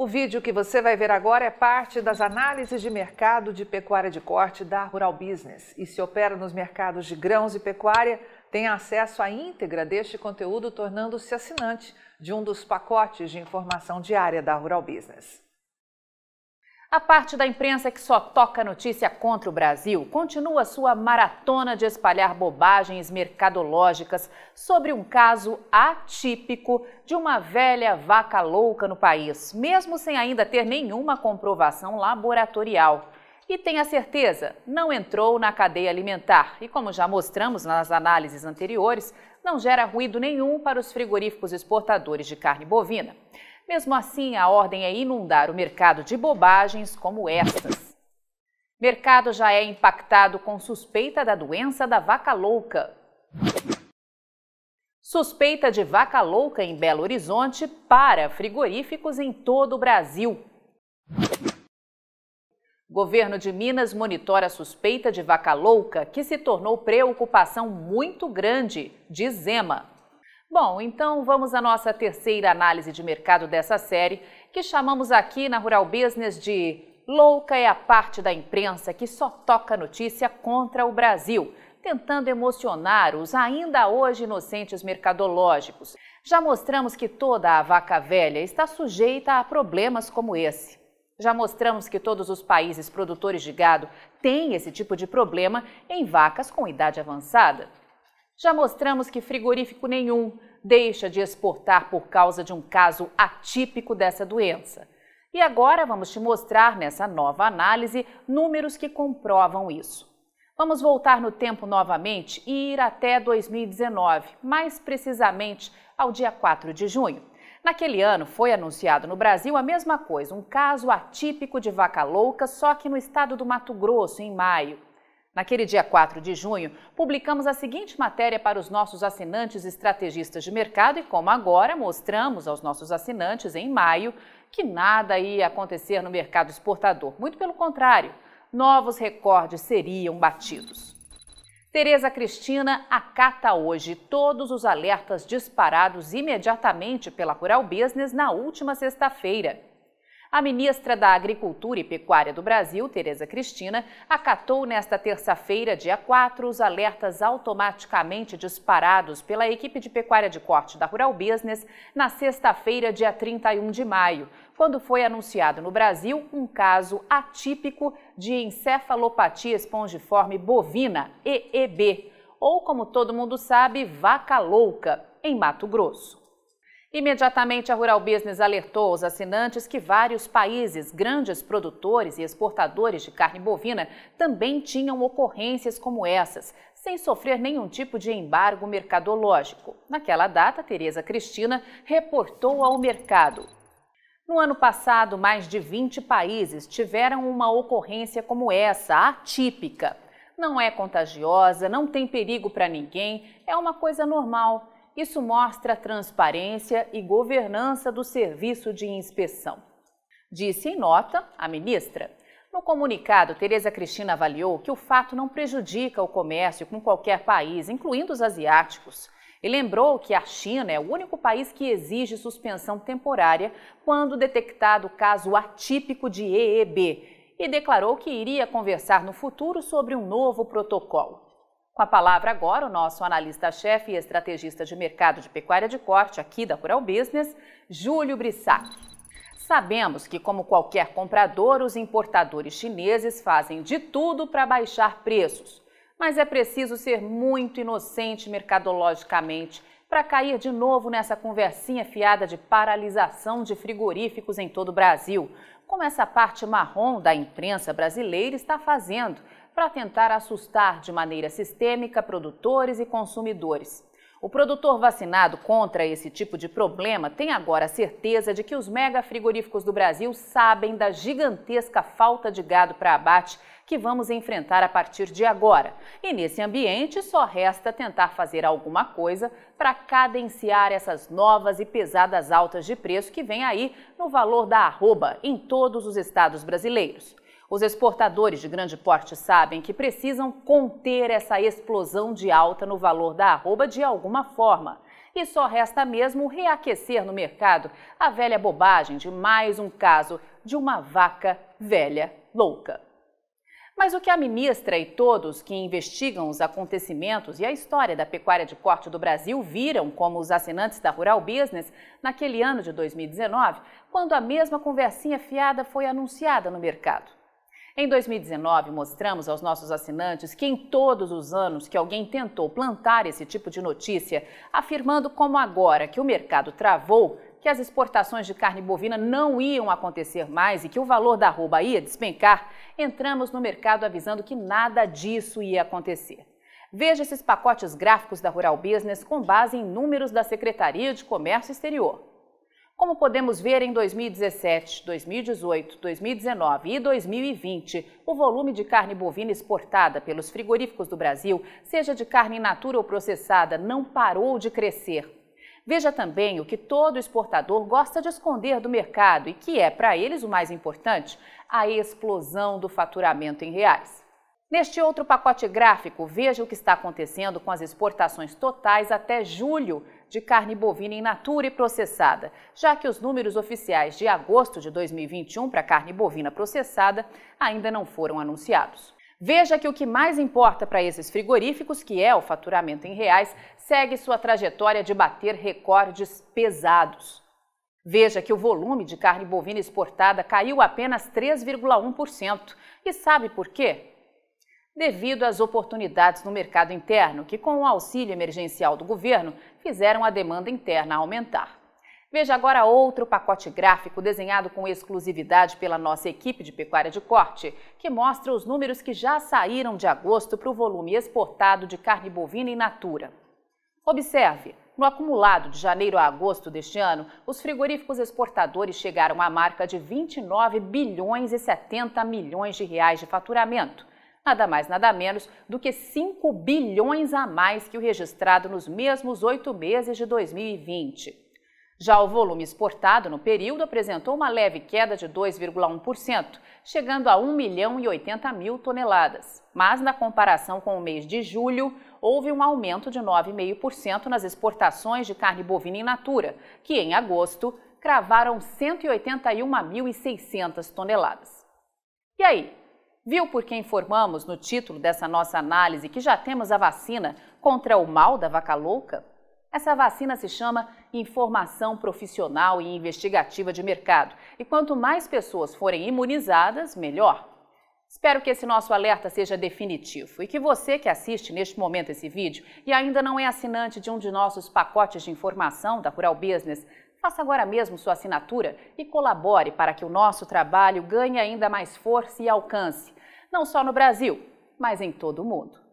O vídeo que você vai ver agora é parte das análises de mercado de pecuária de corte da Rural Business. E se opera nos mercados de grãos e pecuária, tem acesso à íntegra deste conteúdo, tornando-se assinante de um dos pacotes de informação diária da Rural Business. A parte da imprensa que só toca notícia contra o Brasil continua sua maratona de espalhar bobagens mercadológicas sobre um caso atípico de uma velha vaca louca no país, mesmo sem ainda ter nenhuma comprovação laboratorial. E tenha certeza, não entrou na cadeia alimentar e, como já mostramos nas análises anteriores, não gera ruído nenhum para os frigoríficos exportadores de carne bovina. Mesmo assim, a ordem é inundar o mercado de bobagens como estas. Mercado já é impactado com suspeita da doença da vaca louca. Suspeita de vaca louca em Belo Horizonte para frigoríficos em todo o Brasil. Governo de Minas monitora suspeita de vaca louca, que se tornou preocupação muito grande, diz Zema. Bom, então vamos à nossa terceira análise de mercado dessa série, que chamamos aqui na Rural Business de Louca é a parte da imprensa que só toca notícia contra o Brasil, tentando emocionar os ainda hoje inocentes mercadológicos. Já mostramos que toda a vaca velha está sujeita a problemas como esse. Já mostramos que todos os países produtores de gado têm esse tipo de problema em vacas com idade avançada. Já mostramos que frigorífico nenhum deixa de exportar por causa de um caso atípico dessa doença. E agora vamos te mostrar nessa nova análise números que comprovam isso. Vamos voltar no tempo novamente e ir até 2019, mais precisamente ao dia 4 de junho. Naquele ano foi anunciado no Brasil a mesma coisa, um caso atípico de vaca louca, só que no estado do Mato Grosso, em maio. Naquele dia 4 de junho, publicamos a seguinte matéria para os nossos assinantes estrategistas de mercado e, como agora, mostramos aos nossos assinantes em maio que nada ia acontecer no mercado exportador. Muito pelo contrário, novos recordes seriam batidos. Tereza Cristina acata hoje todos os alertas disparados imediatamente pela Rural Business na última sexta-feira. A ministra da Agricultura e Pecuária do Brasil, Tereza Cristina, acatou nesta terça-feira, dia 4, os alertas automaticamente disparados pela equipe de pecuária de corte da Rural Business na sexta-feira, dia 31 de maio, quando foi anunciado no Brasil um caso atípico de encefalopatia espongiforme bovina, EEB, ou como todo mundo sabe, vaca louca, em Mato Grosso. Imediatamente, a Rural Business alertou os assinantes que vários países, grandes produtores e exportadores de carne bovina, também tinham ocorrências como essas, sem sofrer nenhum tipo de embargo mercadológico. Naquela data, Tereza Cristina reportou ao mercado. No ano passado, mais de 20 países tiveram uma ocorrência como essa, atípica. Não é contagiosa, não tem perigo para ninguém, é uma coisa normal. Isso mostra transparência e governança do serviço de inspeção. Disse em nota a ministra. No comunicado, Tereza Cristina avaliou que o fato não prejudica o comércio com qualquer país, incluindo os asiáticos. E lembrou que a China é o único país que exige suspensão temporária quando detectado caso atípico de EEB e declarou que iria conversar no futuro sobre um novo protocolo. Com a palavra agora, o nosso analista-chefe e estrategista de mercado de pecuária de corte aqui da Rural Business, Júlio Brissac. Sabemos que, como qualquer comprador, os importadores chineses fazem de tudo para baixar preços. Mas é preciso ser muito inocente mercadologicamente para cair de novo nessa conversinha fiada de paralisação de frigoríficos em todo o Brasil, como essa parte marrom da imprensa brasileira está fazendo para tentar assustar de maneira sistêmica produtores e consumidores. O produtor vacinado contra esse tipo de problema tem agora a certeza de que os mega frigoríficos do Brasil sabem da gigantesca falta de gado para abate que vamos enfrentar a partir de agora. E nesse ambiente só resta tentar fazer alguma coisa para cadenciar essas novas e pesadas altas de preço que vem aí no valor da arroba em todos os estados brasileiros. Os exportadores de grande porte sabem que precisam conter essa explosão de alta no valor da arroba de alguma forma. E só resta mesmo reaquecer no mercado a velha bobagem de mais um caso de uma vaca velha louca. Mas o que a ministra e todos que investigam os acontecimentos e a história da pecuária de corte do Brasil viram como os assinantes da Rural Business naquele ano de 2019, quando a mesma conversinha fiada foi anunciada no mercado. Em 2019, mostramos aos nossos assinantes que em todos os anos que alguém tentou plantar esse tipo de notícia, afirmando como agora que o mercado travou, que as exportações de carne bovina não iam acontecer mais e que o valor da arroba ia despencar, entramos no mercado avisando que nada disso ia acontecer. Veja esses pacotes gráficos da Rural Business com base em números da Secretaria de Comércio Exterior. Como podemos ver em 2017, 2018, 2019 e 2020, o volume de carne bovina exportada pelos frigoríficos do Brasil, seja de carne in natura ou processada, não parou de crescer. Veja também o que todo exportador gosta de esconder do mercado e que é, para eles, o mais importante: a explosão do faturamento em reais. Neste outro pacote gráfico, veja o que está acontecendo com as exportações totais até julho de carne bovina in natura e processada, já que os números oficiais de agosto de 2021 para carne bovina processada ainda não foram anunciados. Veja que o que mais importa para esses frigoríficos, que é o faturamento em reais, segue sua trajetória de bater recordes pesados. Veja que o volume de carne bovina exportada caiu apenas 3,1%. E sabe por quê? Devido às oportunidades no mercado interno, que, com o auxílio emergencial do governo, fizeram a demanda interna aumentar. Veja agora outro pacote gráfico desenhado com exclusividade pela nossa equipe de pecuária de corte, que mostra os números que já saíram de agosto para o volume exportado de carne bovina in natura. Observe, no acumulado de janeiro a agosto deste ano, os frigoríficos exportadores chegaram à marca de 29 bilhões e 70 milhões de reais de faturamento, nada mais nada menos do que 5 bilhões a mais que o registrado nos mesmos oito meses de 2020. Já o volume exportado no período apresentou uma leve queda de 2,1%, chegando a 1 milhão e 80 mil toneladas. Mas, na comparação com o mês de julho, houve um aumento de 9,5% nas exportações de carne bovina in natura, que em agosto cravaram 181.600 toneladas. E aí, viu por que informamos no título dessa nossa análise que já temos a vacina contra o mal da vaca louca? Essa vacina se chama Informação Profissional e Investigativa de Mercado. E quanto mais pessoas forem imunizadas, melhor. Espero que esse nosso alerta seja definitivo e que você que assiste neste momento esse vídeo e ainda não é assinante de um de nossos pacotes de informação da Rural Business, faça agora mesmo sua assinatura e colabore para que o nosso trabalho ganhe ainda mais força e alcance, não só no Brasil, mas em todo o mundo.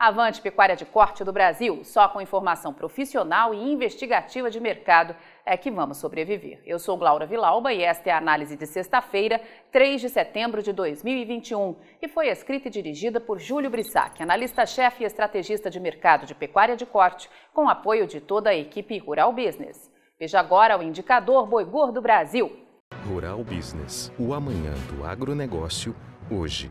Avante Pecuária de Corte do Brasil, só com informação profissional e investigativa de mercado é que vamos sobreviver. Eu sou Glaura Vilauba e esta é a análise de sexta-feira, 3 de setembro de 2021, e foi escrita e dirigida por Júlio Brissac, analista-chefe e estrategista de mercado de pecuária de corte, com apoio de toda a equipe Rural Business. Veja agora o indicador Boi Gordo Brasil. Rural Business, o amanhã do agronegócio, hoje.